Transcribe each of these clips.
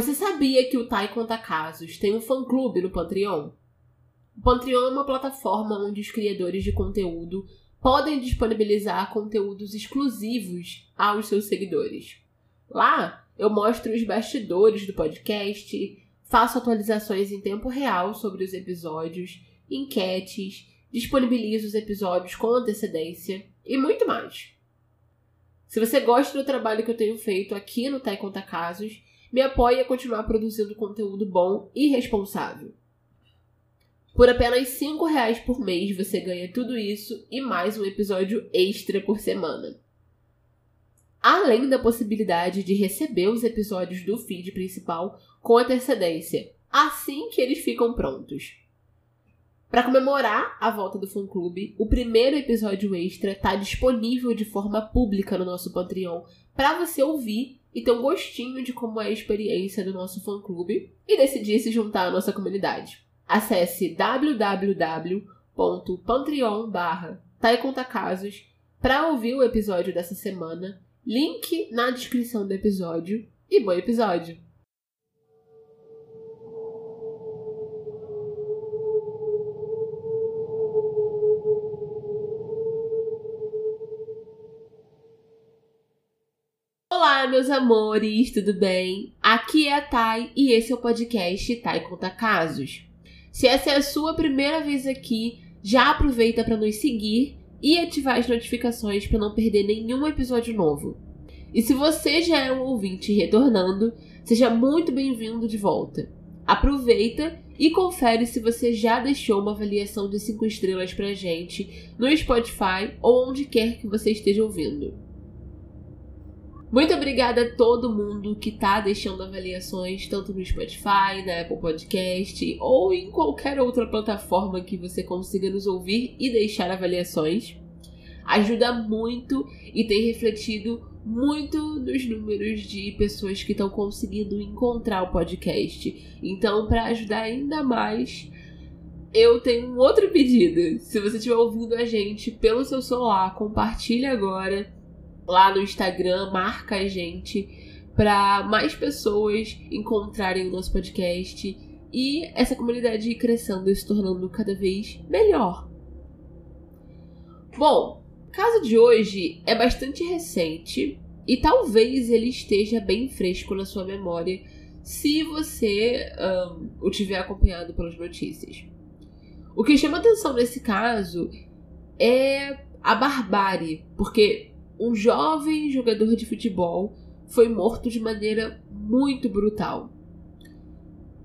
Você sabia que o Tai Conta Casos tem um fã-clube no Patreon? O Patreon é uma plataforma onde os criadores de conteúdo podem disponibilizar conteúdos exclusivos aos seus seguidores. Lá, eu mostro os bastidores do podcast, faço atualizações em tempo real sobre os episódios, enquetes, disponibilizo os episódios com antecedência e muito mais. Se você gosta do trabalho que eu tenho feito aqui no Tai Conta Casos, me apoie a continuar produzindo conteúdo bom e responsável. Por apenas R$ reais por mês você ganha tudo isso e mais um episódio extra por semana. Além da possibilidade de receber os episódios do feed principal com antecedência, assim que eles ficam prontos. Para comemorar a volta do fã clube, o primeiro episódio extra está disponível de forma pública no nosso Patreon para você ouvir e ter um gostinho de como é a experiência do nosso fã-clube e decidir se juntar à nossa comunidade. Acesse www.patreon barra para ouvir o episódio dessa semana, link na descrição do episódio e bom episódio! Meus amores, tudo bem? Aqui é a Thay e esse é o podcast Thay Conta Casos. Se essa é a sua primeira vez aqui, já aproveita para nos seguir e ativar as notificações para não perder nenhum episódio novo. E se você já é um ouvinte retornando, seja muito bem-vindo de volta. Aproveita e confere se você já deixou uma avaliação de 5 estrelas pra gente no Spotify ou onde quer que você esteja ouvindo. Muito obrigada a todo mundo que tá deixando avaliações, tanto no Spotify, na Apple Podcast ou em qualquer outra plataforma que você consiga nos ouvir e deixar avaliações. Ajuda muito e tem refletido muito nos números de pessoas que estão conseguindo encontrar o podcast. Então, para ajudar ainda mais, eu tenho um outro pedido. Se você estiver ouvindo a gente pelo seu celular, compartilhe agora lá no Instagram, marca a gente para mais pessoas encontrarem o nosso podcast e essa comunidade ir crescendo e se tornando cada vez melhor. Bom, o caso de hoje é bastante recente e talvez ele esteja bem fresco na sua memória se você um, o tiver acompanhado pelas notícias. O que chama atenção nesse caso é a barbárie, porque um jovem jogador de futebol foi morto de maneira muito brutal.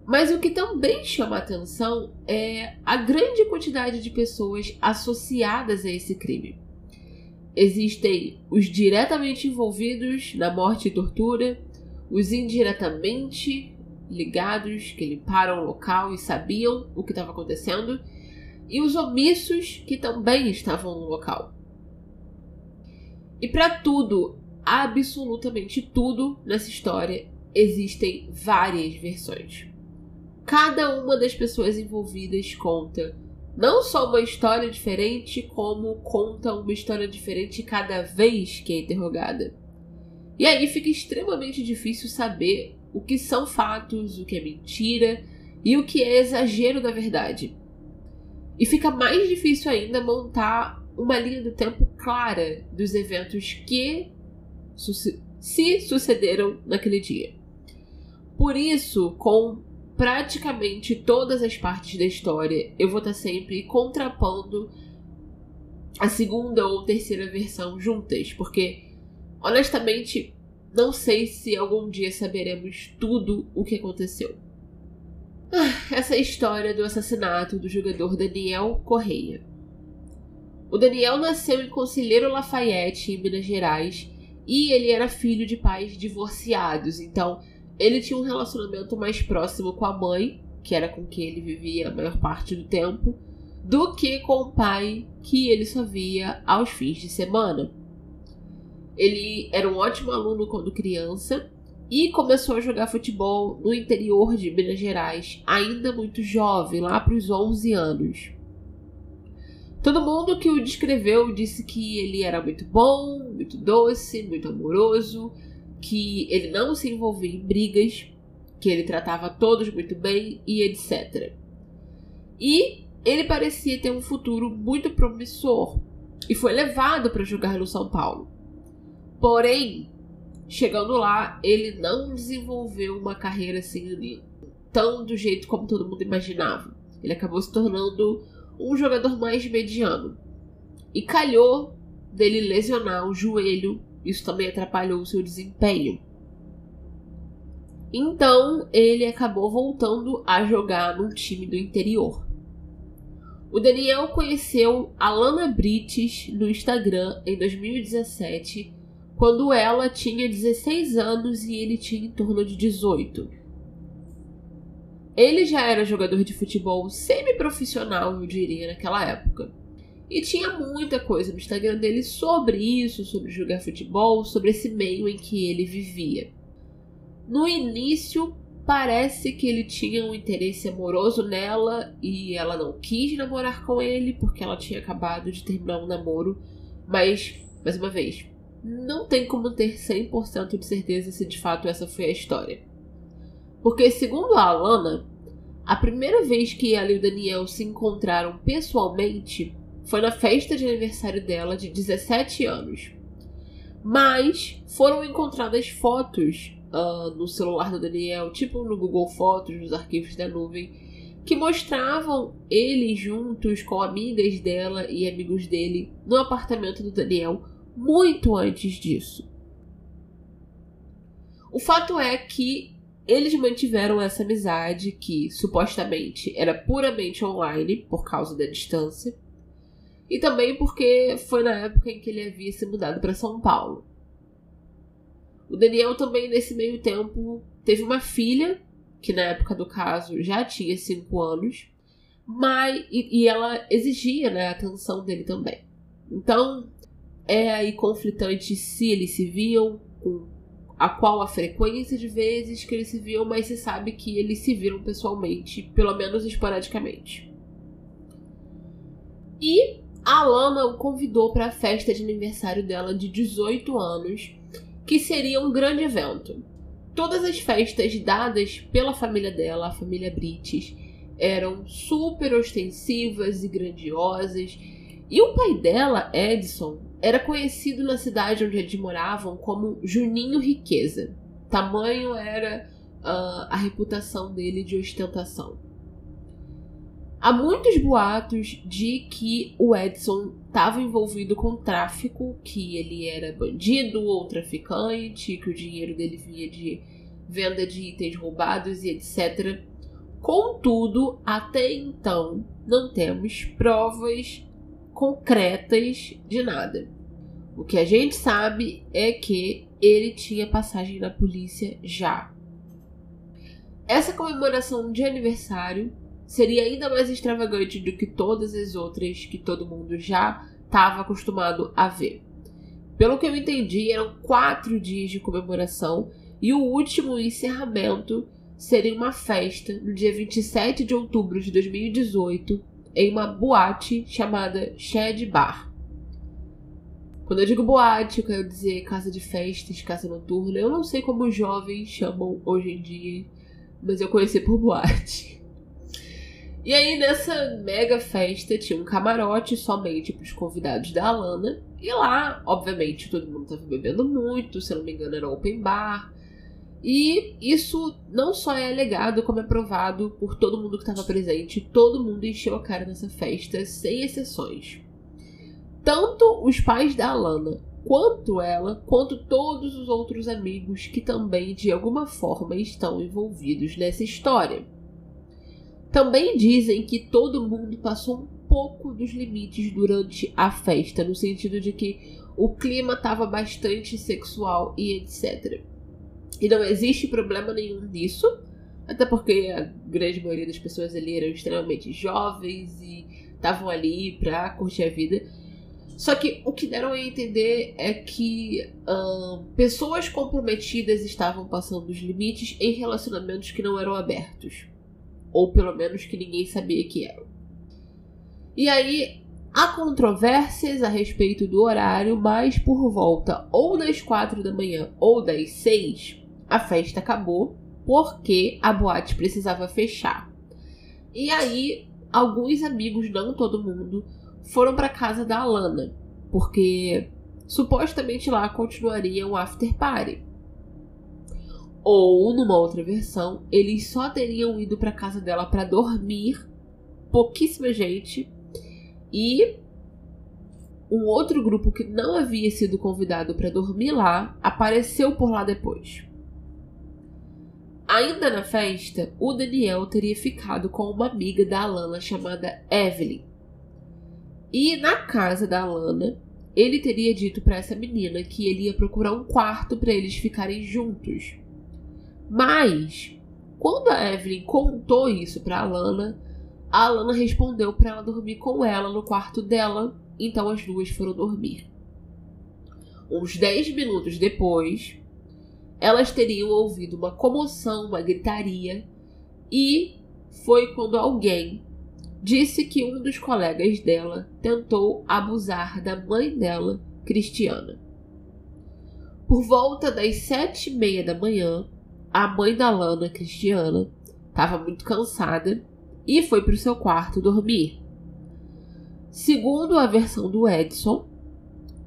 Mas o que também chama atenção é a grande quantidade de pessoas associadas a esse crime. Existem os diretamente envolvidos na morte e tortura, os indiretamente ligados, que limparam o local e sabiam o que estava acontecendo, e os omissos que também estavam no local. E para tudo, absolutamente tudo nessa história, existem várias versões. Cada uma das pessoas envolvidas conta não só uma história diferente, como conta uma história diferente cada vez que é interrogada. E aí fica extremamente difícil saber o que são fatos, o que é mentira e o que é exagero da verdade. E fica mais difícil ainda montar uma linha do tempo clara dos eventos que se sucederam naquele dia. Por isso, com praticamente todas as partes da história, eu vou estar sempre contrapondo a segunda ou terceira versão juntas, porque honestamente não sei se algum dia saberemos tudo o que aconteceu. Ah, essa é história do assassinato do jogador Daniel Correia. O Daniel nasceu em Conselheiro Lafayette, em Minas Gerais, e ele era filho de pais divorciados, então ele tinha um relacionamento mais próximo com a mãe, que era com quem ele vivia a maior parte do tempo, do que com o pai, que ele só via aos fins de semana. Ele era um ótimo aluno quando criança e começou a jogar futebol no interior de Minas Gerais, ainda muito jovem, lá para os 11 anos. Todo mundo que o descreveu disse que ele era muito bom, muito doce, muito amoroso, que ele não se envolvia em brigas que ele tratava todos muito bem e etc. E ele parecia ter um futuro muito promissor e foi levado para jogar no São Paulo. Porém, chegando lá, ele não desenvolveu uma carreira assim tão do jeito como todo mundo imaginava. Ele acabou se tornando um jogador mais mediano. E calhou dele lesionar o joelho, isso também atrapalhou o seu desempenho. Então ele acabou voltando a jogar num time do interior. O Daniel conheceu a Lana Brites no Instagram em 2017, quando ela tinha 16 anos e ele tinha em torno de 18. Ele já era jogador de futebol semi-profissional, eu diria, naquela época. E tinha muita coisa no Instagram dele sobre isso, sobre jogar futebol, sobre esse meio em que ele vivia. No início, parece que ele tinha um interesse amoroso nela e ela não quis namorar com ele porque ela tinha acabado de terminar um namoro. Mas, mais uma vez, não tem como ter 100% de certeza se de fato essa foi a história. Porque, segundo a Alana, a primeira vez que ela e o Daniel se encontraram pessoalmente foi na festa de aniversário dela de 17 anos. Mas foram encontradas fotos uh, no celular do Daniel, tipo no Google Fotos, nos arquivos da nuvem, que mostravam eles juntos com amigas dela e amigos dele no apartamento do Daniel muito antes disso. O fato é que eles mantiveram essa amizade que supostamente era puramente online por causa da distância e também porque foi na época em que ele havia se mudado para São Paulo. O Daniel também, nesse meio tempo, teve uma filha, que na época do caso já tinha 5 anos, mas, e, e, ela exigia né, a atenção dele também. Então, é aí conflitante se eles se viam, com a qual a frequência de vezes que eles se viam, mas se sabe que eles se viram pessoalmente, pelo menos esporadicamente. E a Lana o convidou para a festa de aniversário dela de 18 anos que seria um grande evento. Todas as festas dadas pela família dela, a família Brites, eram super ostensivas e grandiosas. E o pai dela, Edson, era conhecido na cidade onde eles moravam como Juninho Riqueza. Tamanho era uh, a reputação dele de ostentação. Há muitos boatos de que o Edson estava envolvido com tráfico, que ele era bandido ou traficante, que o dinheiro dele vinha de venda de itens roubados e etc. Contudo, até então não temos provas concretas de nada. O que a gente sabe é que ele tinha passagem na polícia já. Essa comemoração de aniversário seria ainda mais extravagante do que todas as outras que todo mundo já estava acostumado a ver. Pelo que eu entendi, eram quatro dias de comemoração e o último encerramento seria uma festa no dia 27 de outubro de 2018 em uma boate chamada Shed Bar. Quando eu digo boate, eu quero dizer casa de festas, casa noturna. Eu não sei como os jovens chamam hoje em dia, mas eu conheci por boate. E aí, nessa mega festa, tinha um camarote somente para os convidados da Alana. E lá, obviamente, todo mundo estava bebendo muito, se não me engano, era open bar. E isso não só é alegado, como é provado por todo mundo que estava presente. Todo mundo encheu a cara nessa festa, sem exceções. Tanto os pais da Alana, quanto ela, quanto todos os outros amigos que também, de alguma forma, estão envolvidos nessa história. Também dizem que todo mundo passou um pouco dos limites durante a festa, no sentido de que o clima estava bastante sexual e etc. E não existe problema nenhum nisso, até porque a grande maioria das pessoas ali eram extremamente jovens e estavam ali pra curtir a vida. Só que o que deram a entender é que pessoas comprometidas estavam passando os limites em relacionamentos que não eram abertos ou pelo menos que ninguém sabia que eram. E aí há controvérsias a respeito do horário, mas por volta ou das quatro da manhã ou das seis, a festa acabou por que a boate precisava fechar. E aí, alguns amigos, não todo mundo, foram para casa da Alana, porque supostamente lá continuaria um after party. Ou, numa outra versão, eles só teriam ido para casa dela para dormir, pouquíssima gente, e um outro grupo que não havia sido convidado para dormir lá apareceu por lá depois. Ainda na festa, o Daniel teria ficado com uma amiga da Alana chamada Evelyn. E na casa da Alana, ele teria dito para essa menina que ele ia procurar um quarto para eles ficarem juntos. Mas, quando a Evelyn contou isso para Alana, a Alana respondeu para ela dormir com ela no quarto dela, então as duas foram dormir. Uns 10 minutos depois, elas teriam ouvido uma comoção, uma gritaria, e foi quando alguém disse que um dos colegas dela tentou abusar da mãe dela, Cristiana. Por volta das sete e meia da manhã, a mãe da Lana, Cristiana, estava muito cansada e foi para o seu quarto dormir. Segundo a versão do Edson,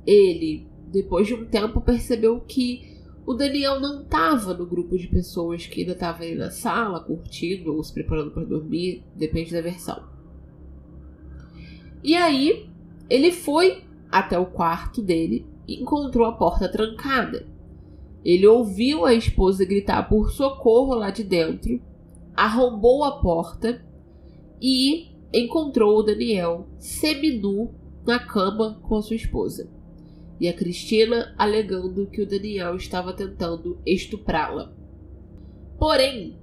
ele, depois de um tempo, percebeu que o Daniel não estava no grupo de pessoas que ainda estavam ali na sala, curtindo ou se preparando para dormir, depende da versão. E aí, ele foi até o quarto dele e encontrou a porta trancada. Ele ouviu a esposa gritar por socorro lá de dentro, arrombou a porta e encontrou o Daniel seminu na cama com a sua esposa e a Cristina alegando que o Daniel estava tentando estuprá-la. Porém,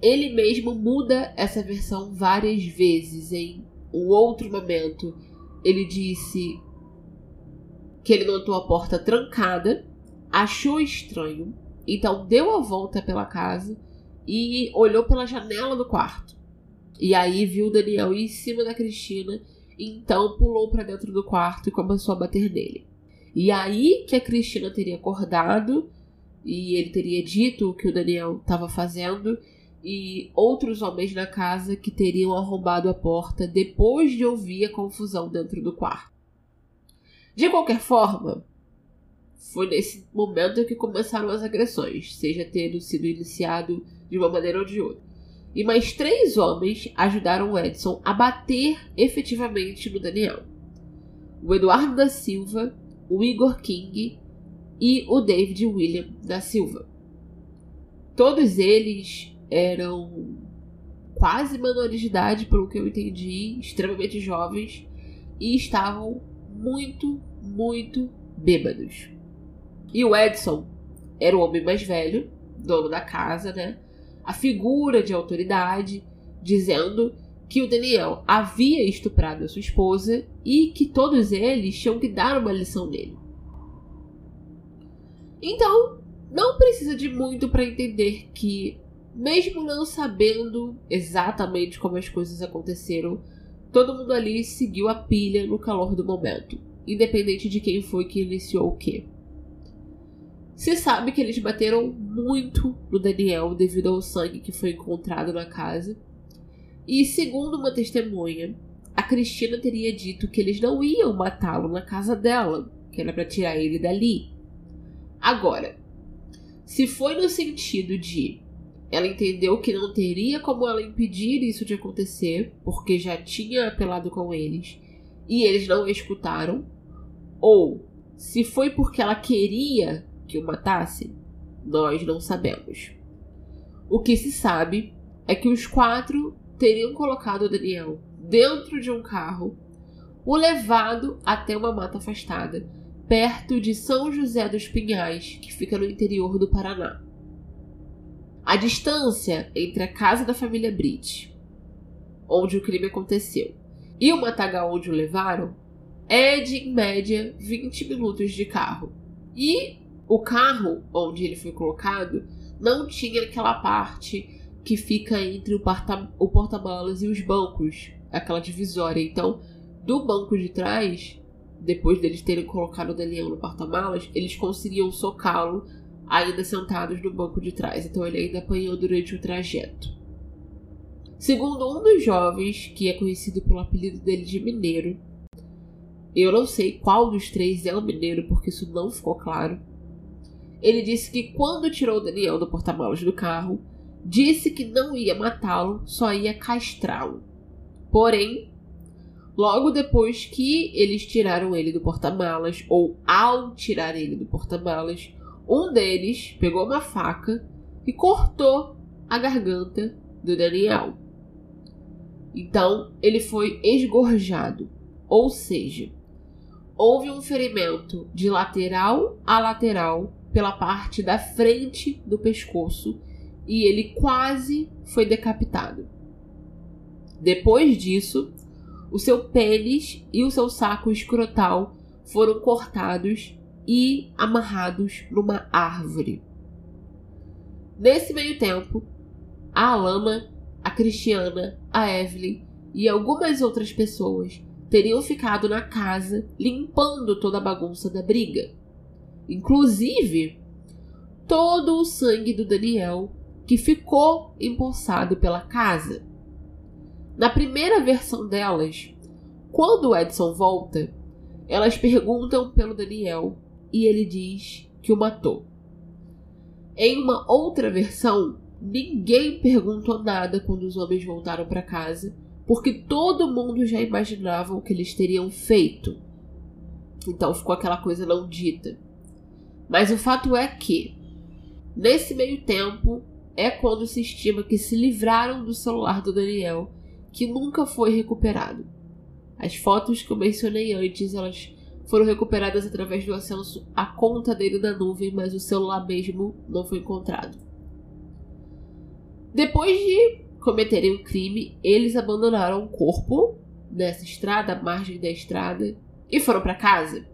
ele mesmo muda essa versão várias vezes. Em um outro momento, ele disse que ele notou a porta trancada, achou estranho, então deu a volta pela casa e olhou pela janela do quarto. E aí viu Daniel em cima da Cristina, então pulou para dentro do quarto e começou a bater nele. E aí que a Cristina teria acordado e ele teria dito o que o Daniel estava fazendo e outros homens na casa que teriam arrombado a porta depois de ouvir a confusão dentro do quarto. De qualquer forma, foi nesse momento que começaram as agressões, seja tendo sido iniciado de uma maneira ou de outra. E mais três homens ajudaram o Edson a bater efetivamente no Daniel. O Eduardo da Silva o Igor King e o David William da Silva. Todos eles eram quase menores de idade, pelo que eu entendi, extremamente jovens e estavam muito, muito bêbados. E o Edson era o homem mais velho, dono da casa, né? A figura de autoridade, dizendo que o Daniel havia estuprado a sua esposa e que todos eles tinham que dar uma lição nele. Então, não precisa de muito para entender que, mesmo não sabendo exatamente como as coisas aconteceram, todo mundo ali seguiu a pilha no calor do momento, independente de quem foi que iniciou o quê. Se sabe que eles bateram muito no Daniel devido ao sangue que foi encontrado na casa e segundo uma testemunha, a Cristina teria dito que eles não iam matá-lo na casa dela, que era para tirar ele dali. Agora, se foi no sentido de ela entendeu que não teria como ela impedir isso de acontecer, porque já tinha apelado com eles e eles não escutaram, ou se foi porque ela queria que o matassem, nós não sabemos. O que se sabe é que os quatro teriam colocado Daniel dentro de um carro, o levado até uma mata afastada, perto de São José dos Pinhais, que fica no interior do Paraná. A distância entre a casa da família Brit, onde o crime aconteceu, e o matagal onde o levaram é de, em média, 20 minutos de carro. E o carro onde ele foi colocado não tinha aquela parte que fica entre o porta-malas e os bancos, aquela divisória. Então, do banco de trás, depois deles terem colocado o Daniel no porta-malas, eles conseguiam socá-lo ainda sentados no banco de trás, então ele ainda apanhou durante o trajeto. Segundo um dos jovens, que é conhecido pelo apelido dele de Mineiro, eu não sei qual dos três é o Mineiro, porque isso não ficou claro. Ele disse que quando tirou Daniel do porta-malas do carro, disse que não ia matá-lo, só ia castrá-lo. Porém, logo depois que eles tiraram ele do porta-malas, ou ao tirar ele do porta-malas, um deles pegou uma faca e cortou a garganta do Daniel. Então ele foi esgorjado, ou seja, houve um ferimento de lateral a lateral pela parte da frente do pescoço e ele quase foi decapitado. Depois disso, o seu pênis e o seu saco escrotal foram cortados e amarrados numa árvore. Nesse meio tempo, a Alana, a Cristiana, a Evelyn e algumas outras pessoas teriam ficado na casa limpando toda a bagunça da briga. Inclusive, todo o sangue do Daniel que ficou empossado pela casa. Na primeira versão delas, quando Edson volta, elas perguntam pelo Daniel e ele diz que o matou. Em uma outra versão, ninguém perguntou nada quando os homens voltaram para casa, porque todo mundo já imaginava o que eles teriam feito. Então ficou aquela coisa não dita. Mas o fato é que, nesse meio tempo, é quando se estima que se livraram do celular do Daniel, que nunca foi recuperado. As fotos que eu mencionei antes, elas foram recuperadas através do acesso à conta dele na nuvem, mas o celular mesmo não foi encontrado. Depois de cometerem o crime, eles abandonaram o corpo nessa estrada, à margem da estrada, e foram para casa.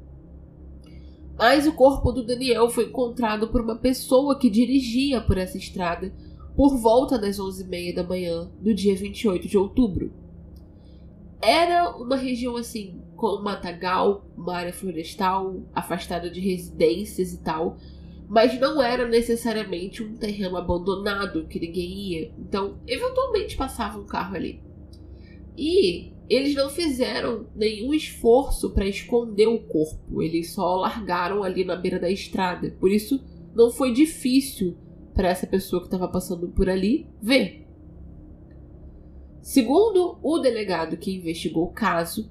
Mas o corpo do Daniel foi encontrado por uma pessoa que dirigia por essa estrada por volta das 11h30 da manhã do dia 28 de outubro. Era uma região assim, com matagal, uma área florestal, afastada de residências e tal, mas não era necessariamente um terreno abandonado que ninguém ia. Então, eventualmente passava um carro ali. E eles não fizeram nenhum esforço para esconder o corpo, eles só largaram ali na beira da estrada. Por isso, não foi difícil para essa pessoa que estava passando por ali ver. Segundo o delegado que investigou o caso,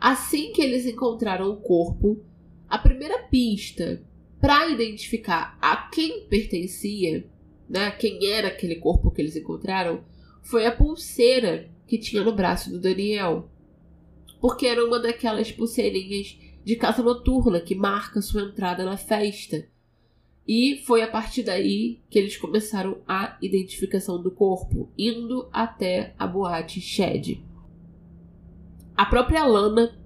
assim que eles encontraram o corpo, a primeira pista para identificar a quem pertencia, né, quem era aquele corpo que eles encontraram, foi a pulseira que tinha no braço do Daniel. Porque era uma daquelas pulseirinhas de casa noturna que marca sua entrada na festa. E foi a partir daí que eles começaram a identificação do corpo, indo até a boate Shed. A própria Lana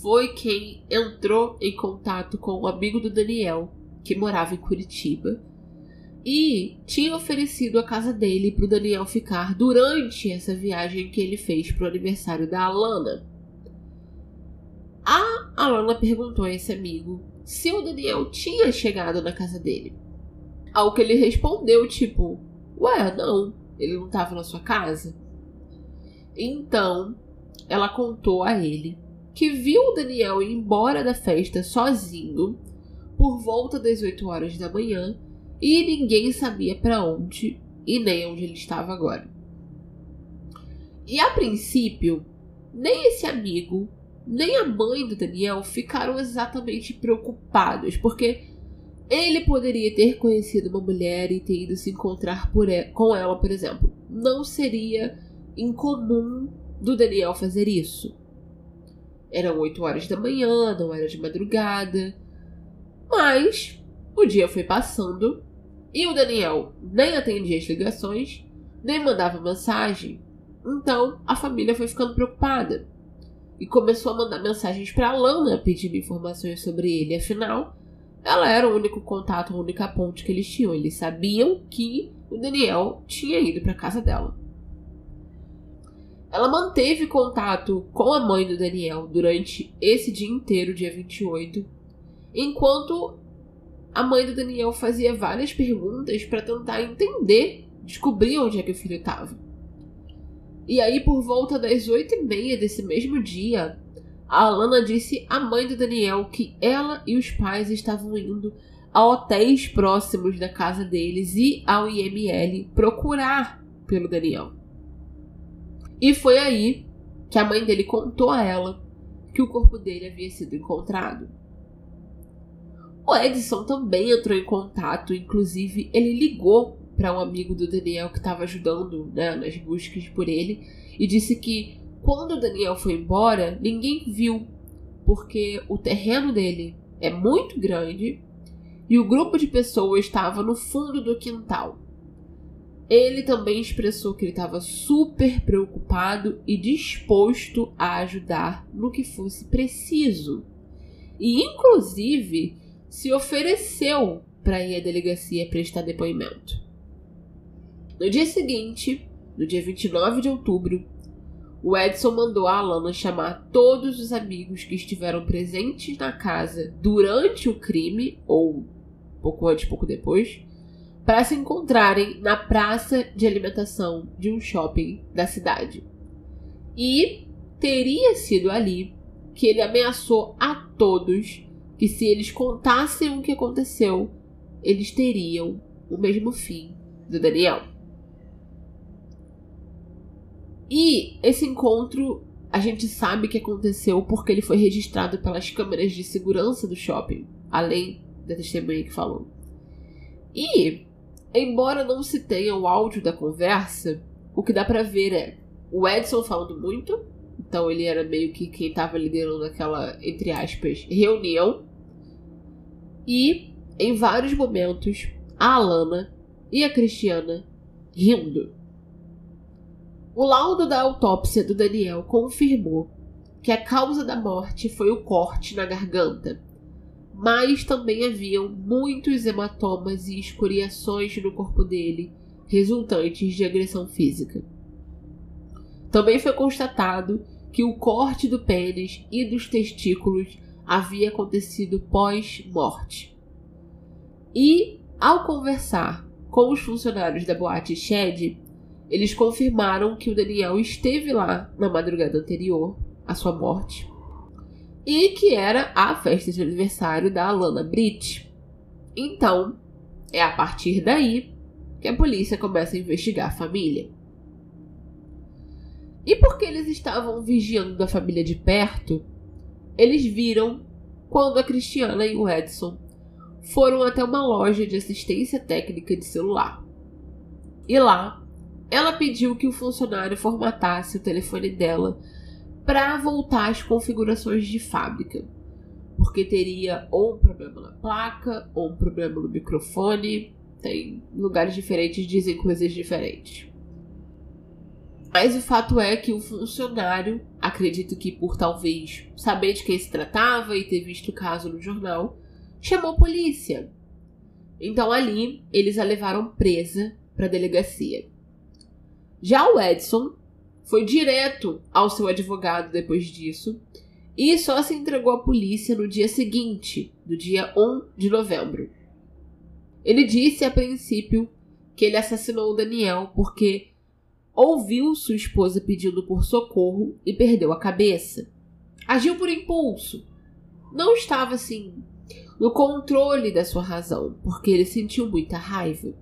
foi quem entrou em contato com o amigo do Daniel, que morava em Curitiba, e tinha oferecido a casa dele para o Daniel ficar durante essa viagem que ele fez para o aniversário da Alana. A Alana perguntou a esse amigo se o Daniel tinha chegado na casa dele. Ao que ele respondeu, tipo, ué, não, ele não estava na sua casa. Então, ela contou a ele que viu o Daniel ir embora da festa sozinho por volta das 8 horas da manhã e ninguém sabia para onde e nem onde ele estava agora. E a princípio, nem esse amigo, nem a mãe do Daniel ficaram exatamente preocupados, porque ele poderia ter conhecido uma mulher e ter ido se encontrar com ela, por exemplo. Não seria incomum do Daniel fazer isso. Eram 8 horas da manhã, não era de madrugada. Mas o dia foi passando e o Daniel nem atendia as ligações, nem mandava mensagem. Então a família foi ficando preocupada e começou a mandar mensagens para Lana pedindo informações sobre ele. Afinal, ela era o único contato, a única ponte que eles tinham. Eles sabiam que o Daniel tinha ido para casa dela. Ela manteve contato com a mãe do Daniel durante esse dia inteiro, dia 28, enquanto a mãe do Daniel fazia várias perguntas para tentar entender, descobrir onde é que o filho estava. E aí, por volta das oito e meia desse mesmo dia, a Alana disse à mãe do Daniel que ela e os pais estavam indo a hotéis próximos da casa deles e ao IML procurar pelo Daniel. E foi aí que a mãe dele contou a ela que o corpo dele havia sido encontrado. O Edson também entrou em contato, inclusive ele ligou para um amigo do Daniel que estava ajudando né, nas buscas por ele e disse que quando o Daniel foi embora, ninguém viu, porque o terreno dele é muito grande e o grupo de pessoas estava no fundo do quintal. Ele também expressou que ele estava super preocupado e disposto a ajudar no que fosse preciso. E, inclusive, se ofereceu para ir à delegacia prestar depoimento. No dia seguinte, no dia 29 de outubro, o Edson mandou a Alana chamar todos os amigos que estiveram presentes na casa durante o crime, ou pouco antes, pouco depois, para se encontrarem na praça de alimentação de um shopping da cidade. E teria sido ali que ele ameaçou a todos que se eles contassem o que aconteceu, eles teriam o mesmo fim do Daniel. E esse encontro a gente sabe que aconteceu porque ele foi registrado pelas câmeras de segurança do shopping, além da testemunha que falou. E, embora não se tenha o áudio da conversa, o que dá para ver é o Edson falando muito, então ele era meio que quem estava liderando aquela, entre aspas, reunião. E, em vários momentos, a Alana e a Cristiana rindo. O laudo da autópsia do Daniel confirmou que a causa da morte foi o corte na garganta, mas também haviam muitos hematomas e escoriações no corpo dele, resultantes de agressão física. Também foi constatado que o corte do pênis e dos testículos havia acontecido pós-morte. E, ao conversar com os funcionários da boate Shed, eles confirmaram que o Daniel esteve lá na madrugada anterior à sua morte e que era a festa de aniversário da Alana Britt. Então, é a partir daí que a polícia começa a investigar a família. E porque eles estavam vigiando a família de perto, eles viram quando a Cristiana e o Edson foram até uma loja de assistência técnica de celular. E lá, ela pediu que o funcionário formatasse o telefone dela para voltar às configurações de fábrica, porque teria ou um problema na placa ou um problema no microfone. Tem lugares diferentes dizem coisas diferentes. Mas o fato é que o funcionário, acredito que por talvez saber de quem se tratava e ter visto o caso no jornal, chamou a polícia. Então ali eles a levaram presa para a delegacia. Já o Edson foi direto ao seu advogado depois disso e só se entregou à polícia no dia seguinte, no dia 1 de novembro. Ele disse a princípio que ele assassinou o Daniel porque ouviu sua esposa pedindo por socorro e perdeu a cabeça. Agiu por impulso. Não estava assim no controle da sua razão, porque ele sentiu muita raiva.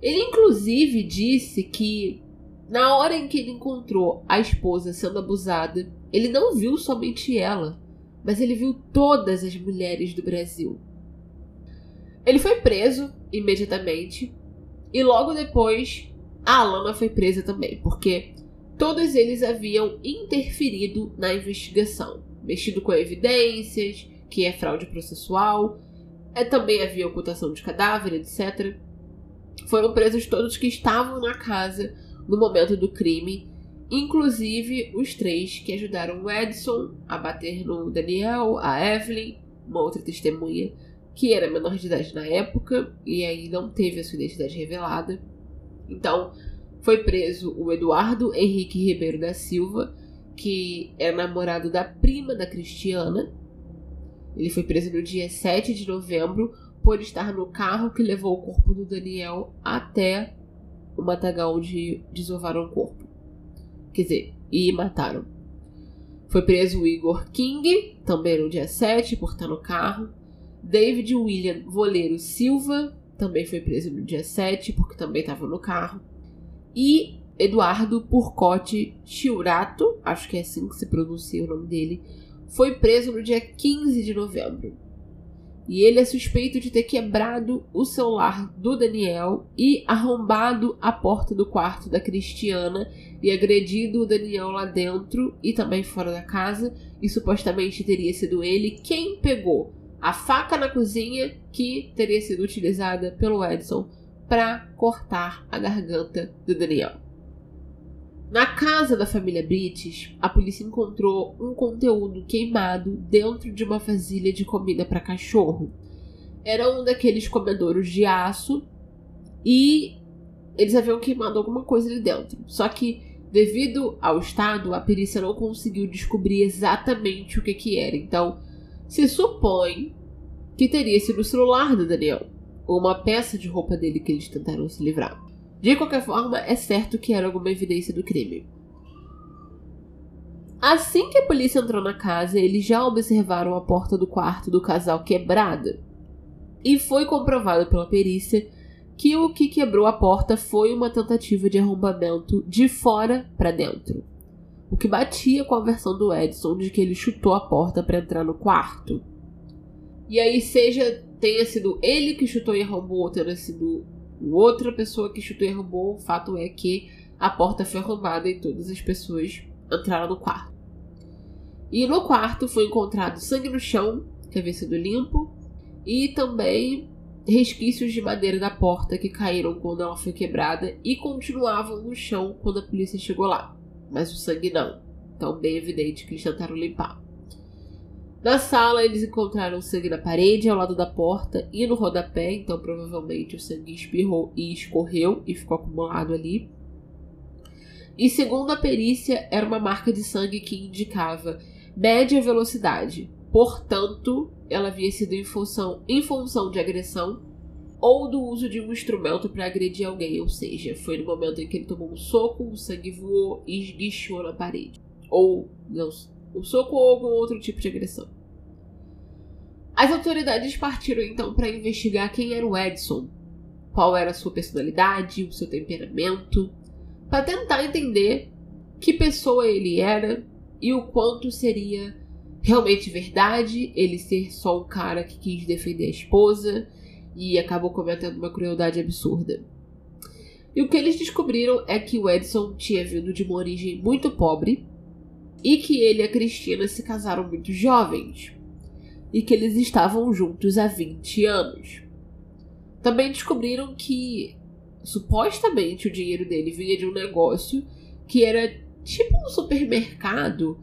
Ele inclusive disse que na hora em que ele encontrou a esposa sendo abusada, ele não viu somente ela, mas ele viu todas as mulheres do Brasil. Ele foi preso imediatamente e logo depois a Alana foi presa também, porque todos eles haviam interferido na investigação, mexido com evidências, que é fraude processual, é, também havia ocultação de cadáver, etc. Foram presos todos que estavam na casa no momento do crime, inclusive os três que ajudaram o Edson a bater no Daniel, a Evelyn, uma outra testemunha que era menor de idade na época e aí não teve a sua identidade revelada. Então, foi preso o Eduardo Henrique Ribeiro da Silva, que é namorado da prima da Cristiana. Ele foi preso no dia 7 de novembro por estar no carro que levou o corpo do Daniel até o matagal onde desovaram o corpo. Quer dizer, e mataram. Foi preso o Igor King, também no dia 7, por estar no carro. David William Voleiro Silva, também foi preso no dia 7, porque também estava no carro. E Eduardo Purcote Chiurato, acho que é assim que se pronuncia o nome dele, foi preso no dia 15 de novembro. E ele é suspeito de ter quebrado o celular do Daniel e arrombado a porta do quarto da Cristiana e agredido o Daniel lá dentro e também fora da casa. E supostamente teria sido ele quem pegou a faca na cozinha que teria sido utilizada pelo Edson para cortar a garganta do Daniel. Na casa da família Brites, a polícia encontrou um conteúdo queimado dentro de uma vasilha de comida para cachorro. Era um daqueles comedouros de aço e eles haviam queimado alguma coisa ali dentro. Só que, devido ao estado, a perícia não conseguiu descobrir exatamente o que, que era. Então, se supõe que teria sido o celular do Daniel ou uma peça de roupa dele que eles tentaram se livrar. De qualquer forma, é certo que era alguma evidência do crime. Assim que a polícia entrou na casa, eles já observaram a porta do quarto do casal quebrada. E foi comprovado pela perícia que o que quebrou a porta foi uma tentativa de arrombamento de fora para dentro. O que batia com a versão do Edson de que ele chutou a porta para entrar no quarto. E aí, seja tenha sido ele que chutou e arrombou, ou tenha sido outra pessoa que chutou e arrombou. O fato é que a porta foi arrombada e todas as pessoas entraram no quarto. E no quarto foi encontrado sangue no chão, que havia sido limpo, e também resquícios de madeira da porta que caíram quando ela foi quebrada e continuavam no chão quando a polícia chegou lá. Mas o sangue não. Então, bem evidente que eles tentaram limpar. Na sala, eles encontraram sangue na parede, ao lado da porta e no rodapé, então provavelmente o sangue espirrou e escorreu e ficou acumulado ali. E segundo a perícia, era uma marca de sangue que indicava média velocidade, portanto, ela havia sido em função, em função de agressão ou do uso de um instrumento para agredir alguém, ou seja, foi no momento em que ele tomou um soco, o sangue voou e esguichou na parede. Ou, não, um soco ou algum outro tipo de agressão. As autoridades partiram então para investigar quem era o Edson, qual era a sua personalidade, o seu temperamento, para tentar entender que pessoa ele era e o quanto seria realmente verdade ele ser só um cara que quis defender a esposa e acabou cometendo uma crueldade absurda. E o que eles descobriram é que o Edson tinha vindo de uma origem muito pobre e que ele e a Cristina se casaram muito jovens e que eles estavam juntos há 20 anos. Também descobriram que supostamente o dinheiro dele vinha de um negócio que era tipo um supermercado,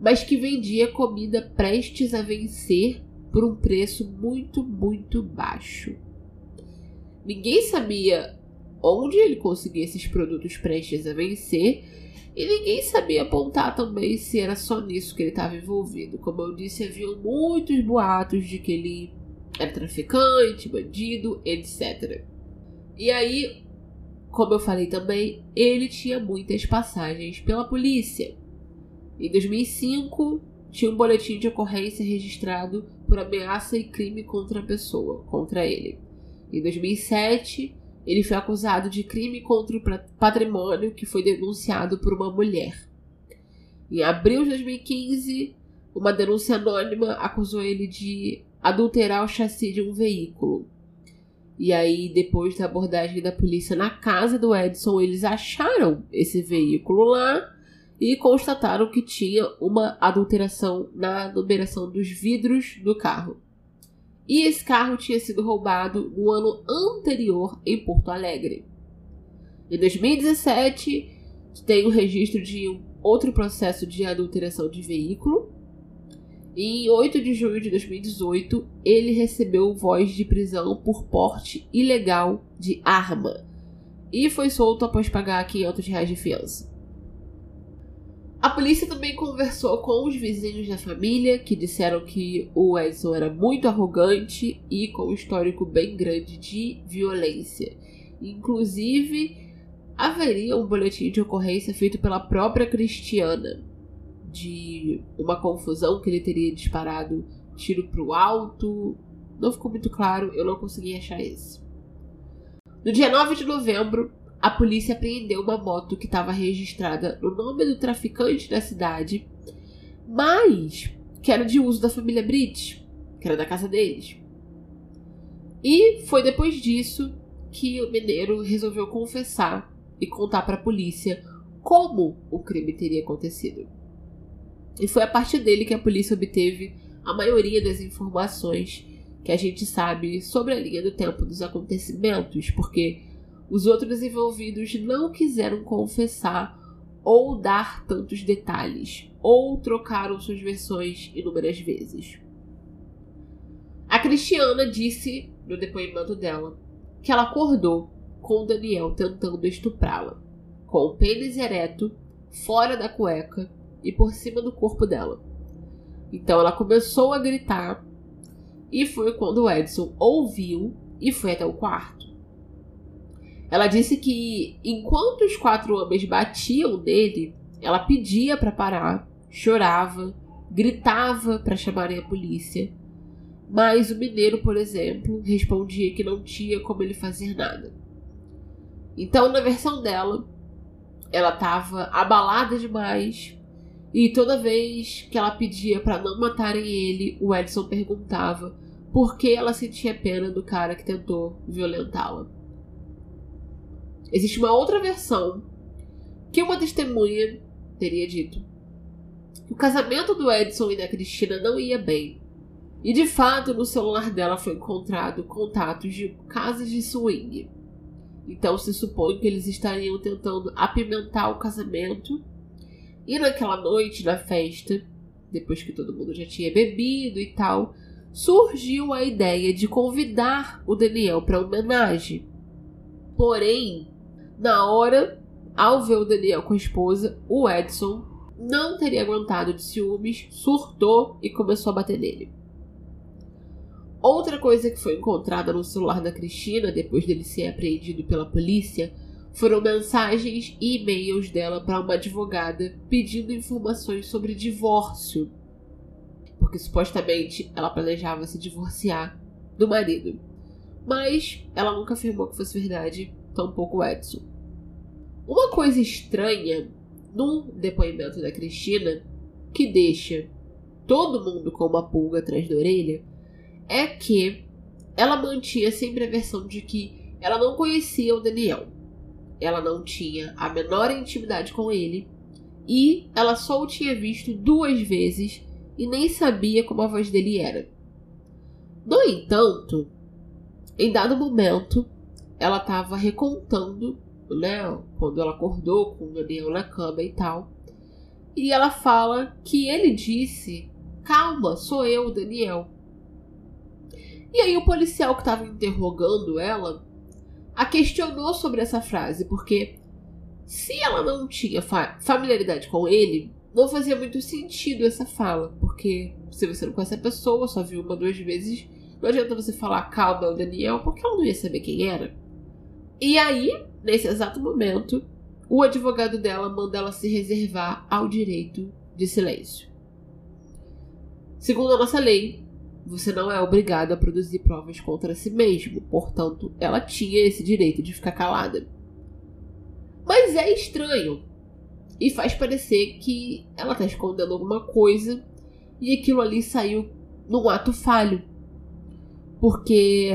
mas que vendia comida prestes a vencer por um preço muito, muito baixo. Ninguém sabia onde ele conseguia esses produtos prestes a vencer e ninguém sabia apontar também se era só nisso que ele estava envolvido. Como eu disse, havia muitos boatos de que ele era traficante, bandido, etc. E aí, como eu falei também, ele tinha muitas passagens pela polícia. Em 2005, tinha um boletim de ocorrência registrado por ameaça e crime contra a pessoa, contra ele. Em 2007, ele foi acusado de crime contra o patrimônio que foi denunciado por uma mulher. Em abril de 2015, uma denúncia anônima acusou ele de adulterar o chassi de um veículo. E aí, depois da abordagem da polícia na casa do Edson, eles acharam esse veículo lá e constataram que tinha uma adulteração na numeração dos vidros do carro. E esse carro tinha sido roubado no ano anterior em Porto Alegre. Em 2017, tem o registro de um outro processo de adulteração de veículo. E em 8 de junho de 2018, ele recebeu voz de prisão por porte ilegal de arma e foi solto após pagar 500 reais de fiança. A polícia também conversou com os vizinhos da família, que disseram que o Edson era muito arrogante e com um histórico bem grande de violência. Inclusive, haveria um boletim de ocorrência feito pela própria Cristiana de uma confusão que ele teria disparado tiro pro alto. Não ficou muito claro, eu não consegui achar esse. No dia 9 de novembro, a polícia apreendeu uma moto que estava registrada no nome do traficante da cidade, mas que era de uso da família Brit, que era da casa deles. E foi depois disso que o mineiro resolveu confessar e contar para a polícia como o crime teria acontecido. E foi a partir dele que a polícia obteve a maioria das informações que a gente sabe sobre a linha do tempo dos acontecimentos, porque os outros envolvidos não quiseram confessar ou dar tantos detalhes, ou trocaram suas versões inúmeras vezes. A Cristiana disse no depoimento dela que ela acordou com Daniel tentando estuprá-la, com o pênis ereto, fora da cueca e por cima do corpo dela. Então ela começou a gritar e foi quando Edson ouviu e foi até o quarto. Ela disse que enquanto os quatro homens batiam nele, ela pedia para parar, chorava, gritava para chamarem a polícia. Mas o mineiro, por exemplo, respondia que não tinha como ele fazer nada. Então, na versão dela, ela estava abalada demais e toda vez que ela pedia para não matarem ele, o Edson perguntava por que ela sentia pena do cara que tentou violentá-la. Existe uma outra versão que uma testemunha teria dito o casamento do Edson e da Cristina não ia bem. E de fato, no celular dela foi encontrado contatos de casas de swing. Então se supõe que eles estariam tentando apimentar o casamento. E naquela noite da festa, depois que todo mundo já tinha bebido e tal, surgiu a ideia de convidar o Daniel para homenagem. Porém, na hora, ao ver o Daniel com a esposa, o Edson não teria aguentado de ciúmes, surtou e começou a bater nele. Outra coisa que foi encontrada no celular da Cristina depois dele ser apreendido pela polícia foram mensagens e e-mails dela para uma advogada pedindo informações sobre divórcio porque supostamente ela planejava se divorciar do marido. Mas ela nunca afirmou que fosse verdade, tampouco o Edson. Uma coisa estranha no depoimento da Cristina, que deixa todo mundo com uma pulga atrás da orelha, é que ela mantinha sempre a versão de que ela não conhecia o Daniel. Ela não tinha a menor intimidade com ele e ela só o tinha visto duas vezes e nem sabia como a voz dele era. No entanto, em dado momento, ela estava recontando, né, quando ela acordou com o Daniel na cama e tal, e ela fala que ele disse: Calma, sou eu, Daniel. E aí o policial que estava interrogando ela a questionou sobre essa frase, porque se ela não tinha fa familiaridade com ele, não fazia muito sentido essa fala, porque se você não conhece a pessoa, só viu uma, duas vezes, não adianta você falar calma Daniel, porque ela não ia saber quem era. E aí, nesse exato momento, o advogado dela manda ela se reservar ao direito de silêncio. Segundo a nossa lei, você não é obrigado a produzir provas contra si mesmo, portanto, ela tinha esse direito de ficar calada. Mas é estranho, e faz parecer que ela tá escondendo alguma coisa e aquilo ali saiu num ato falho. Porque,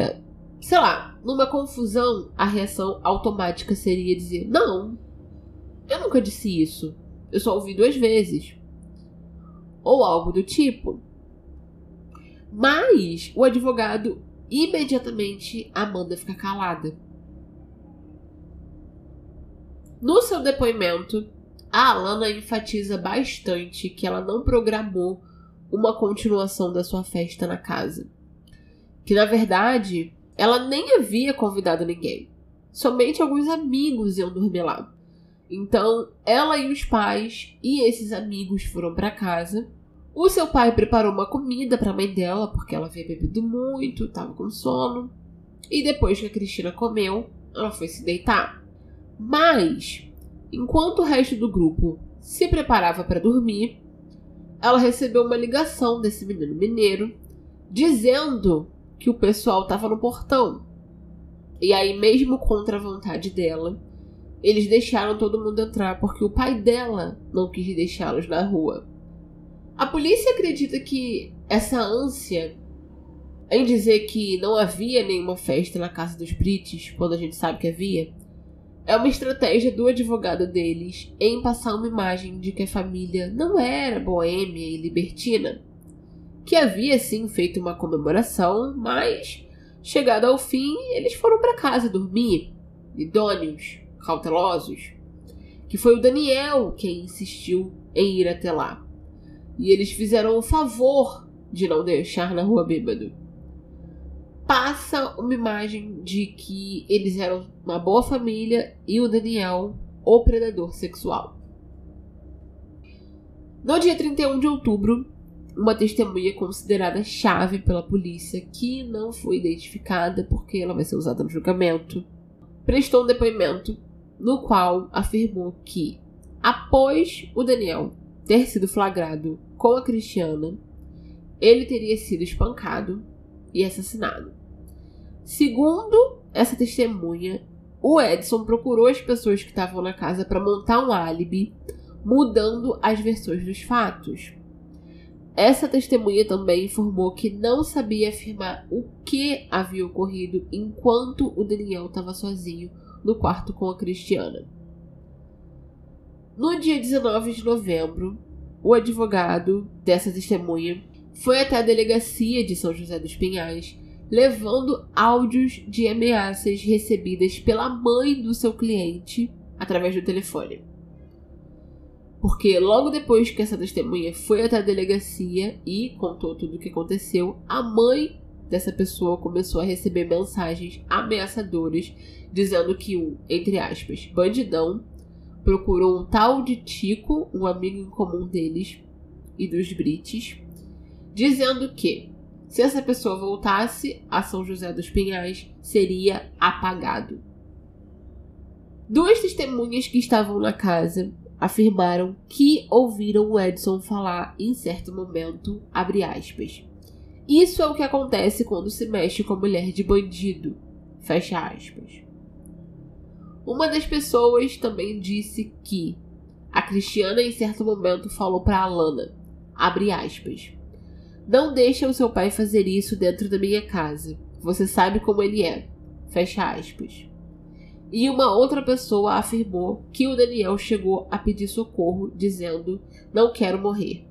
sei lá, numa confusão, a reação automática seria dizer: Não, eu nunca disse isso. Eu só ouvi duas vezes. Ou algo do tipo. Mas o advogado imediatamente a manda ficar calada. No seu depoimento, a Alana enfatiza bastante que ela não programou uma continuação da sua festa na casa. Que na verdade ela nem havia convidado ninguém. Somente alguns amigos iam dormir lá. Então, ela e os pais e esses amigos foram para casa. O seu pai preparou uma comida para a mãe dela, porque ela havia bebido muito, estava com sono. E depois que a Cristina comeu, ela foi se deitar. Mas, enquanto o resto do grupo se preparava para dormir, ela recebeu uma ligação desse menino mineiro dizendo que o pessoal estava no portão. E aí, mesmo contra a vontade dela, eles deixaram todo mundo entrar porque o pai dela não quis deixá-los na rua. A polícia acredita que essa ânsia em dizer que não havia nenhuma festa na casa dos Brites, quando a gente sabe que havia, é uma estratégia do advogado deles em passar uma imagem de que a família não era boêmia e libertina, que havia sim feito uma comemoração, mas chegado ao fim, eles foram para casa dormir, idôneos, cautelosos, que foi o Daniel quem insistiu em ir até lá. E eles fizeram o favor de não deixar na rua bêbado passa uma imagem de que eles eram uma boa família e o Daniel, o predador sexual. No dia 31 de outubro, uma testemunha considerada chave pela polícia, que não foi identificada porque ela vai ser usada no julgamento, prestou um depoimento no qual afirmou que, após o Daniel ter sido flagrado com a Cristiana, ele teria sido espancado e assassinado. Segundo essa testemunha, o Edson procurou as pessoas que estavam na casa para montar um álibi, mudando as versões dos fatos. Essa testemunha também informou que não sabia afirmar o que havia ocorrido enquanto o Daniel estava sozinho no quarto com a Cristiana. No dia 19 de novembro, o advogado dessa testemunha foi até a delegacia de São José dos Pinhais, levando áudios de ameaças recebidas pela mãe do seu cliente através do telefone. Porque logo depois que essa testemunha foi até a delegacia e contou tudo o que aconteceu, a mãe dessa pessoa começou a receber mensagens ameaçadoras dizendo que um, entre aspas, bandidão procurou um tal de Tico, um amigo em comum deles e dos Brites, dizendo que se essa pessoa voltasse a São José dos Pinhais, seria apagado. Duas testemunhas que estavam na casa afirmaram que ouviram o Edson falar em certo momento, aspas. Isso é o que acontece quando se mexe com a mulher de bandido, fecha aspas. Uma das pessoas também disse que a Cristiana em certo momento falou para Alana, abre aspas, não deixa o seu pai fazer isso dentro da minha casa. Você sabe como ele é. Fecha aspas. E uma outra pessoa afirmou que o Daniel chegou a pedir socorro, dizendo: Não quero morrer.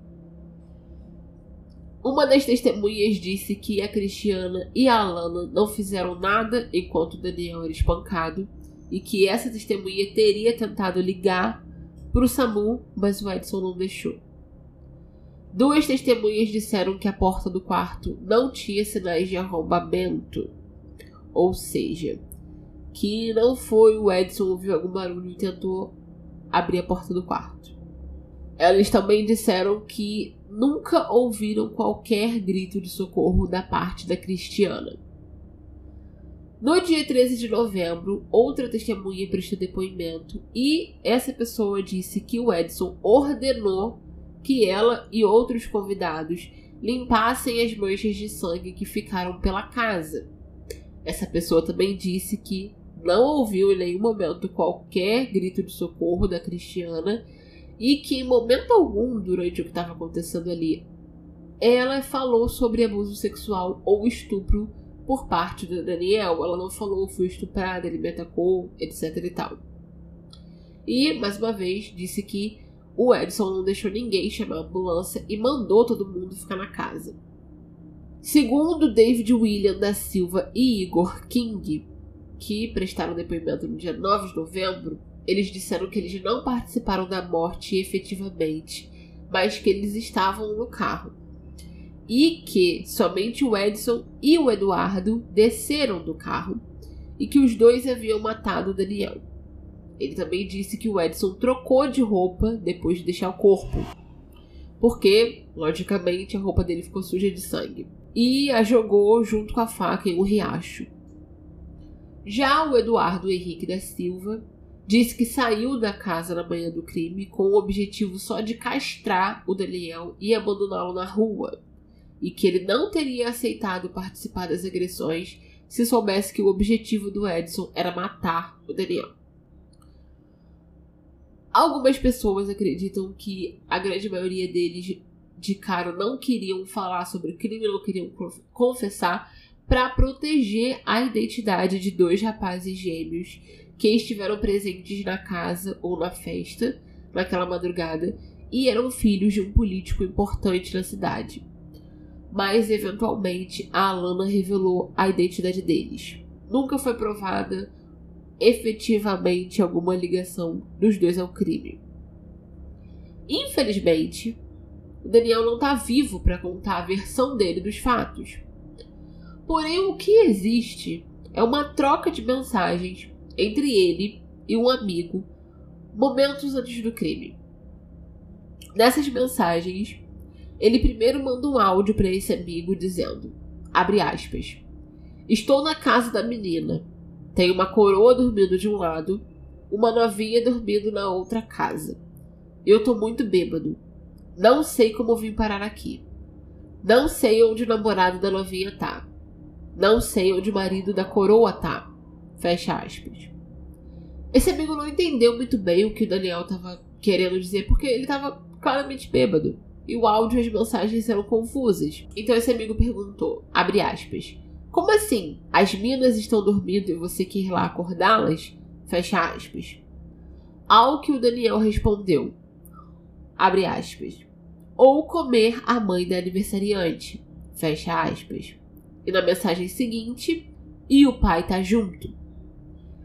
Uma das testemunhas disse que a Cristiana e a Alana não fizeram nada enquanto o Daniel era espancado e que essa testemunha teria tentado ligar para o SAMU, mas o Edson não deixou. Duas testemunhas disseram que a porta do quarto não tinha sinais de arrombamento. Ou seja, que não foi o Edson ouviu algum barulho e tentou abrir a porta do quarto. Elas também disseram que nunca ouviram qualquer grito de socorro da parte da Cristiana. No dia 13 de novembro, outra testemunha prestou depoimento e essa pessoa disse que o Edson ordenou que ela e outros convidados limpassem as manchas de sangue que ficaram pela casa. Essa pessoa também disse que não ouviu em nenhum momento qualquer grito de socorro da Cristiana e que em momento algum durante o que estava acontecendo ali ela falou sobre abuso sexual ou estupro por parte do Daniel. Ela não falou fui estuprada, ele me atacou, etc e tal. E mais uma vez disse que o Edson não deixou ninguém chamar a ambulância e mandou todo mundo ficar na casa. Segundo David William da Silva e Igor King, que prestaram depoimento no dia 9 de novembro, eles disseram que eles não participaram da morte efetivamente, mas que eles estavam no carro. E que somente o Edson e o Eduardo desceram do carro e que os dois haviam matado o Daniel. Ele também disse que o Edson trocou de roupa depois de deixar o corpo. Porque, logicamente, a roupa dele ficou suja de sangue. E a jogou junto com a faca em um riacho. Já o Eduardo Henrique da Silva disse que saiu da casa na manhã do crime com o objetivo só de castrar o Daniel e abandoná-lo na rua, e que ele não teria aceitado participar das agressões se soubesse que o objetivo do Edson era matar o Daniel. Algumas pessoas acreditam que a grande maioria deles de cara não queriam falar sobre o crime, não queriam confessar para proteger a identidade de dois rapazes gêmeos que estiveram presentes na casa ou na festa naquela madrugada e eram filhos de um político importante na cidade. Mas eventualmente a Alana revelou a identidade deles. Nunca foi provada efetivamente alguma ligação dos dois ao crime. Infelizmente, o Daniel não está vivo para contar a versão dele dos fatos. Porém, o que existe é uma troca de mensagens entre ele e um amigo momentos antes do crime. Nessas mensagens, ele primeiro manda um áudio para esse amigo dizendo: abre aspas. Estou na casa da menina. Tem uma coroa dormindo de um lado, uma novinha dormindo na outra casa. Eu tô muito bêbado. Não sei como vim parar aqui. Não sei onde o namorado da novinha tá. Não sei onde o marido da coroa tá. Fecha aspas. Esse amigo não entendeu muito bem o que o Daniel estava querendo dizer, porque ele estava claramente bêbado. E o áudio e as mensagens eram confusas. Então esse amigo perguntou, abre aspas, como assim? As minas estão dormindo e você quer ir lá acordá-las? Fecha aspas. Ao que o Daniel respondeu, abre aspas, ou comer a mãe da aniversariante, fecha aspas. E na mensagem seguinte, e o pai tá junto.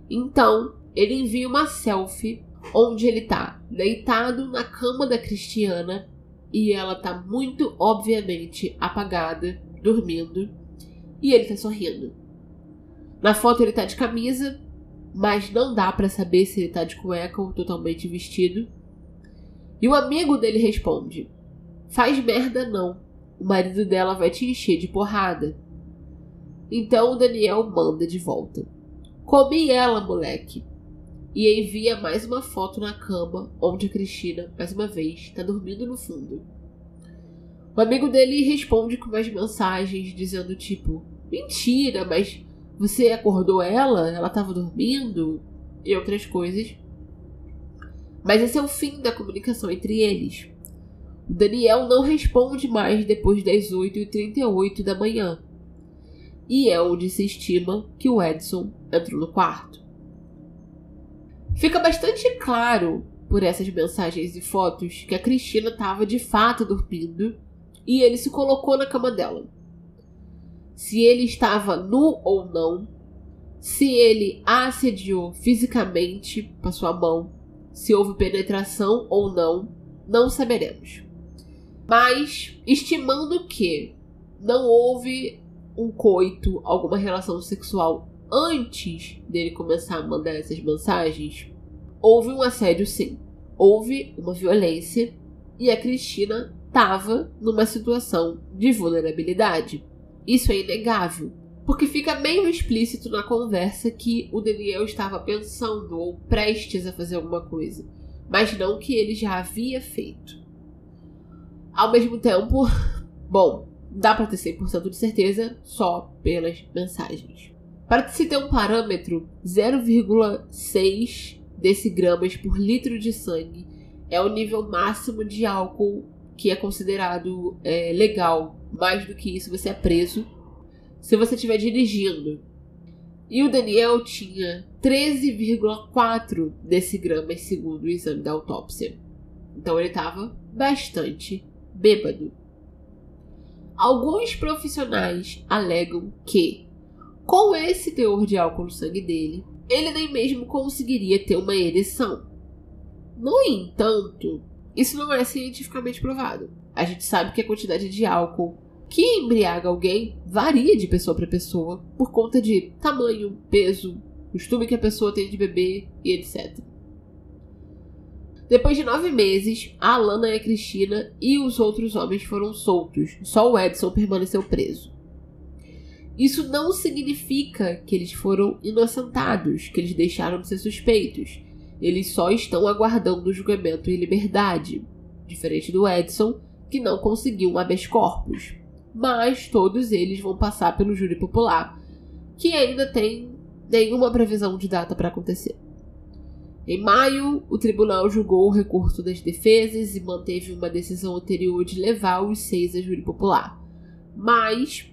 Então, ele envia uma selfie onde ele tá deitado na cama da Cristiana e ela tá muito obviamente apagada, dormindo, e ele tá sorrindo. Na foto ele tá de camisa, mas não dá para saber se ele tá de cueca ou totalmente vestido. E o amigo dele responde: Faz merda não. O marido dela vai te encher de porrada. Então o Daniel manda de volta. Comi ela, moleque. E envia mais uma foto na cama, onde a Cristina, mais uma vez, está dormindo no fundo. O amigo dele responde com mais mensagens dizendo tipo: Mentira, mas você acordou ela? Ela estava dormindo? E outras coisas. Mas esse é o fim da comunicação entre eles. O Daniel não responde mais depois das 8h38 da manhã e é onde se estima que o Edson entrou no quarto. Fica bastante claro por essas mensagens e fotos que a Cristina estava de fato dormindo e ele se colocou na cama dela. Se ele estava nu ou não, se ele a assediou fisicamente com a sua mão, se houve penetração ou não, não saberemos. Mas, estimando que não houve um coito, alguma relação sexual antes dele começar a mandar essas mensagens, houve um assédio sim. Houve uma violência e a Cristina estava numa situação de vulnerabilidade. Isso é inegável, porque fica meio explícito na conversa que o Daniel estava pensando ou prestes a fazer alguma coisa, mas não que ele já havia feito. Ao mesmo tempo, bom, dá para ter 100% de certeza só pelas mensagens. Para se ter um parâmetro, 0,6 decigramas por litro de sangue é o nível máximo de álcool que é considerado é, legal. Mais do que isso, você é preso se você estiver dirigindo. E o Daniel tinha 13,4 decigramas segundo o exame da autópsia. Então ele estava bastante bêbado. Alguns profissionais alegam que, com esse teor de álcool no sangue dele, ele nem mesmo conseguiria ter uma ereção. No entanto, isso não é cientificamente provado. A gente sabe que a quantidade de álcool que embriaga alguém varia de pessoa para pessoa por conta de tamanho, peso, costume que a pessoa tem de beber e etc. Depois de nove meses, a Alana e a Cristina e os outros homens foram soltos. Só o Edson permaneceu preso. Isso não significa que eles foram inocentados, que eles deixaram de ser suspeitos. Eles só estão aguardando o julgamento em liberdade, diferente do Edson, que não conseguiu um habeas corpus. Mas todos eles vão passar pelo júri popular, que ainda tem nenhuma previsão de data para acontecer. Em maio, o tribunal julgou o recurso das defesas e manteve uma decisão anterior de levar os seis a júri popular. Mas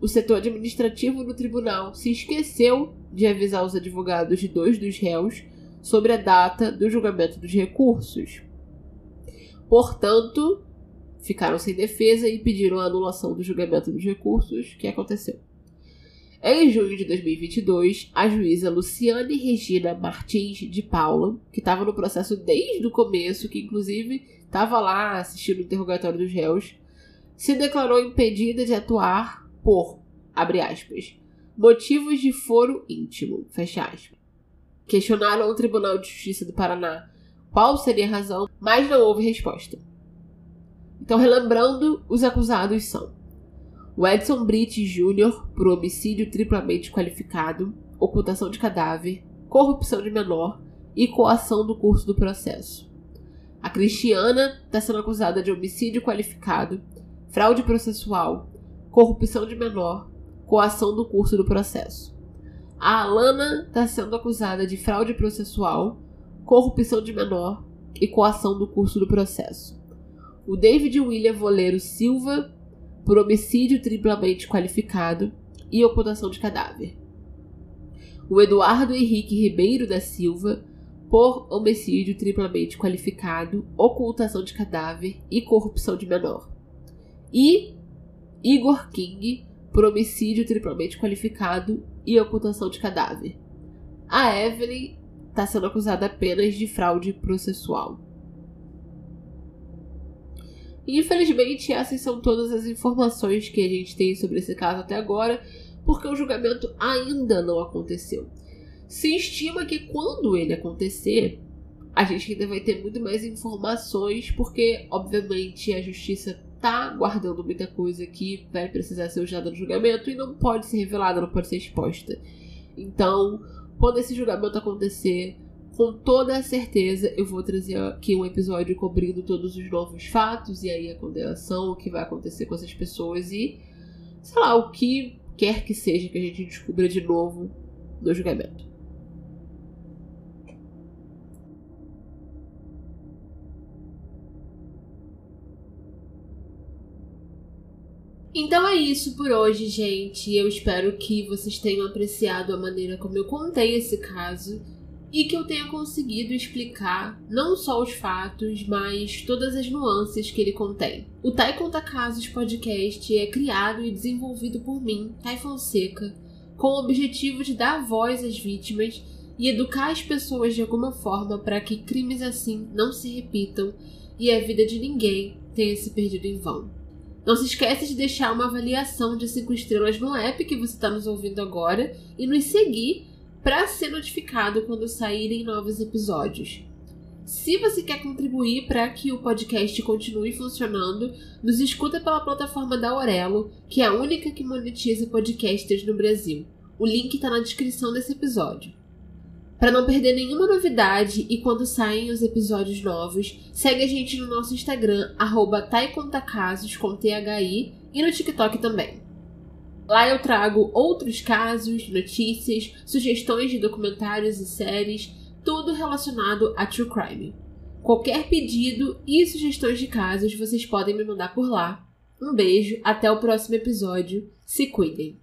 o setor administrativo do tribunal se esqueceu de avisar os advogados de dois dos réus sobre a data do julgamento dos recursos. Portanto, ficaram sem defesa e pediram a anulação do julgamento dos recursos, que aconteceu. Em junho de 2022, a juíza Luciane Regina Martins de Paula, que estava no processo desde o começo, que inclusive estava lá assistindo o interrogatório dos réus, se declarou impedida de atuar por, abre aspas, motivos de foro íntimo, fecha aspas. Questionaram ao Tribunal de Justiça do Paraná qual seria a razão, mas não houve resposta. Então, relembrando, os acusados são o Edson Britt Jr. por homicídio triplamente qualificado, ocultação de cadáver, corrupção de menor e coação do curso do processo. A Cristiana está sendo acusada de homicídio qualificado, fraude processual, corrupção de menor, coação do curso do processo. A Alana está sendo acusada de fraude processual, corrupção de menor e coação do curso do processo. O David William Voleiro Silva por homicídio triplamente qualificado e ocultação de cadáver. O Eduardo Henrique Ribeiro da Silva por homicídio triplamente qualificado, ocultação de cadáver e corrupção de menor. E Igor King por homicídio triplamente qualificado e ocultação de cadáver. A Evelyn está sendo acusada apenas de fraude processual. Infelizmente, essas são todas as informações que a gente tem sobre esse caso até agora, porque o julgamento ainda não aconteceu. Se estima que quando ele acontecer, a gente ainda vai ter muito mais informações, porque, obviamente, a justiça tá guardando muita coisa que vai precisar ser usada no julgamento e não pode ser revelada, não pode ser exposta. Então, quando esse julgamento acontecer, com toda certeza eu vou trazer aqui um episódio cobrindo todos os novos fatos e aí a condenação, o que vai acontecer com essas pessoas e, sei lá, o que quer que seja que a gente descubra de novo no julgamento. Então é isso por hoje, gente. Eu espero que vocês tenham apreciado a maneira como eu contei esse caso e que eu tenha conseguido explicar não só os fatos, mas todas as nuances que ele contém. O Tai Conta Casos podcast é criado e desenvolvido por mim, Tai Fonseca, com o objetivo de dar voz às vítimas e educar as pessoas de alguma forma para que crimes assim não se repitam e a vida de ninguém tenha se perdido em vão. Não se esqueça de deixar uma avaliação de 5 estrelas no app que você está nos ouvindo agora e nos seguir para ser notificado quando saírem novos episódios. Se você quer contribuir para que o podcast continue funcionando, nos escuta pela plataforma da Aurelo, que é a única que monetiza podcasters no Brasil. O link está na descrição desse episódio. Para não perder nenhuma novidade e quando saem os episódios novos, segue a gente no nosso Instagram, arroba taicontacasos, com THI, e no TikTok também. Lá eu trago outros casos, notícias, sugestões de documentários e séries, tudo relacionado a True Crime. Qualquer pedido e sugestões de casos vocês podem me mandar por lá. Um beijo, até o próximo episódio. Se cuidem!